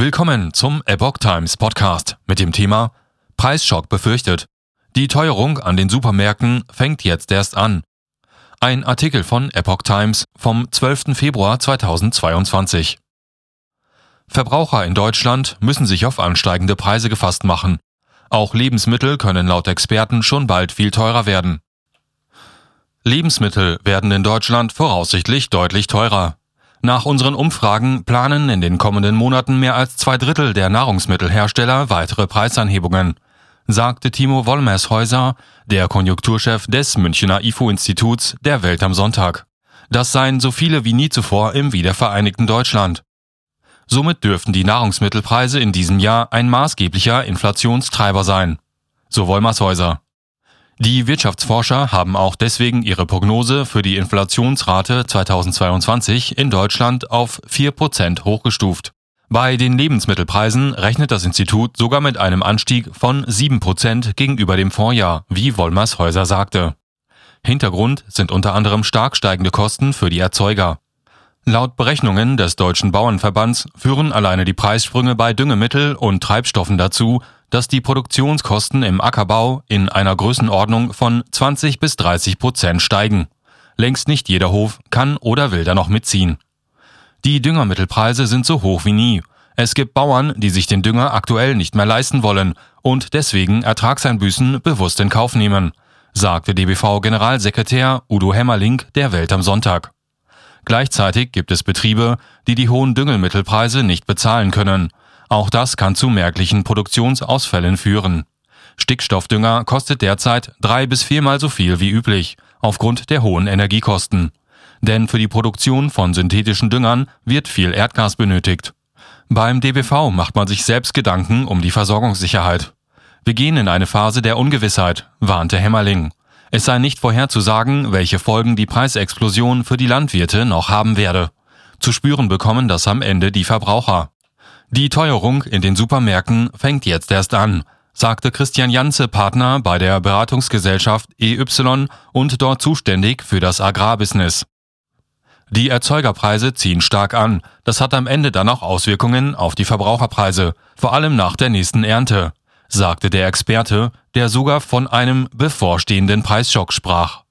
Willkommen zum Epoch Times Podcast mit dem Thema Preisschock befürchtet. Die Teuerung an den Supermärkten fängt jetzt erst an. Ein Artikel von Epoch Times vom 12. Februar 2022. Verbraucher in Deutschland müssen sich auf ansteigende Preise gefasst machen. Auch Lebensmittel können laut Experten schon bald viel teurer werden. Lebensmittel werden in Deutschland voraussichtlich deutlich teurer. Nach unseren Umfragen planen in den kommenden Monaten mehr als zwei Drittel der Nahrungsmittelhersteller weitere Preisanhebungen, sagte Timo Wollmershäuser, der Konjunkturchef des Münchner IFO-Instituts der Welt am Sonntag. Das seien so viele wie nie zuvor im wiedervereinigten Deutschland. Somit dürften die Nahrungsmittelpreise in diesem Jahr ein maßgeblicher Inflationstreiber sein, so Wollmershäuser. Die Wirtschaftsforscher haben auch deswegen ihre Prognose für die Inflationsrate 2022 in Deutschland auf 4% hochgestuft. Bei den Lebensmittelpreisen rechnet das Institut sogar mit einem Anstieg von 7% gegenüber dem Vorjahr, wie Wollmers Häuser sagte. Hintergrund sind unter anderem stark steigende Kosten für die Erzeuger. Laut Berechnungen des Deutschen Bauernverbands führen alleine die Preissprünge bei Düngemittel und Treibstoffen dazu, dass die Produktionskosten im Ackerbau in einer Größenordnung von 20 bis 30 Prozent steigen. Längst nicht jeder Hof kann oder will da noch mitziehen. Die Düngermittelpreise sind so hoch wie nie. Es gibt Bauern, die sich den Dünger aktuell nicht mehr leisten wollen und deswegen Ertragseinbüßen bewusst in Kauf nehmen, sagte DBV-Generalsekretär Udo Hämmerling der Welt am Sonntag. Gleichzeitig gibt es Betriebe, die die hohen Düngelmittelpreise nicht bezahlen können auch das kann zu merklichen Produktionsausfällen führen. Stickstoffdünger kostet derzeit drei bis viermal so viel wie üblich, aufgrund der hohen Energiekosten. Denn für die Produktion von synthetischen Düngern wird viel Erdgas benötigt. Beim DBV macht man sich selbst Gedanken um die Versorgungssicherheit. Wir gehen in eine Phase der Ungewissheit, warnte Hämmerling. Es sei nicht vorherzusagen, welche Folgen die Preisexplosion für die Landwirte noch haben werde. Zu spüren bekommen das am Ende die Verbraucher. Die Teuerung in den Supermärkten fängt jetzt erst an, sagte Christian Janze, Partner bei der Beratungsgesellschaft EY und dort zuständig für das Agrarbusiness. Die Erzeugerpreise ziehen stark an. Das hat am Ende dann auch Auswirkungen auf die Verbraucherpreise, vor allem nach der nächsten Ernte, sagte der Experte, der sogar von einem bevorstehenden Preisschock sprach.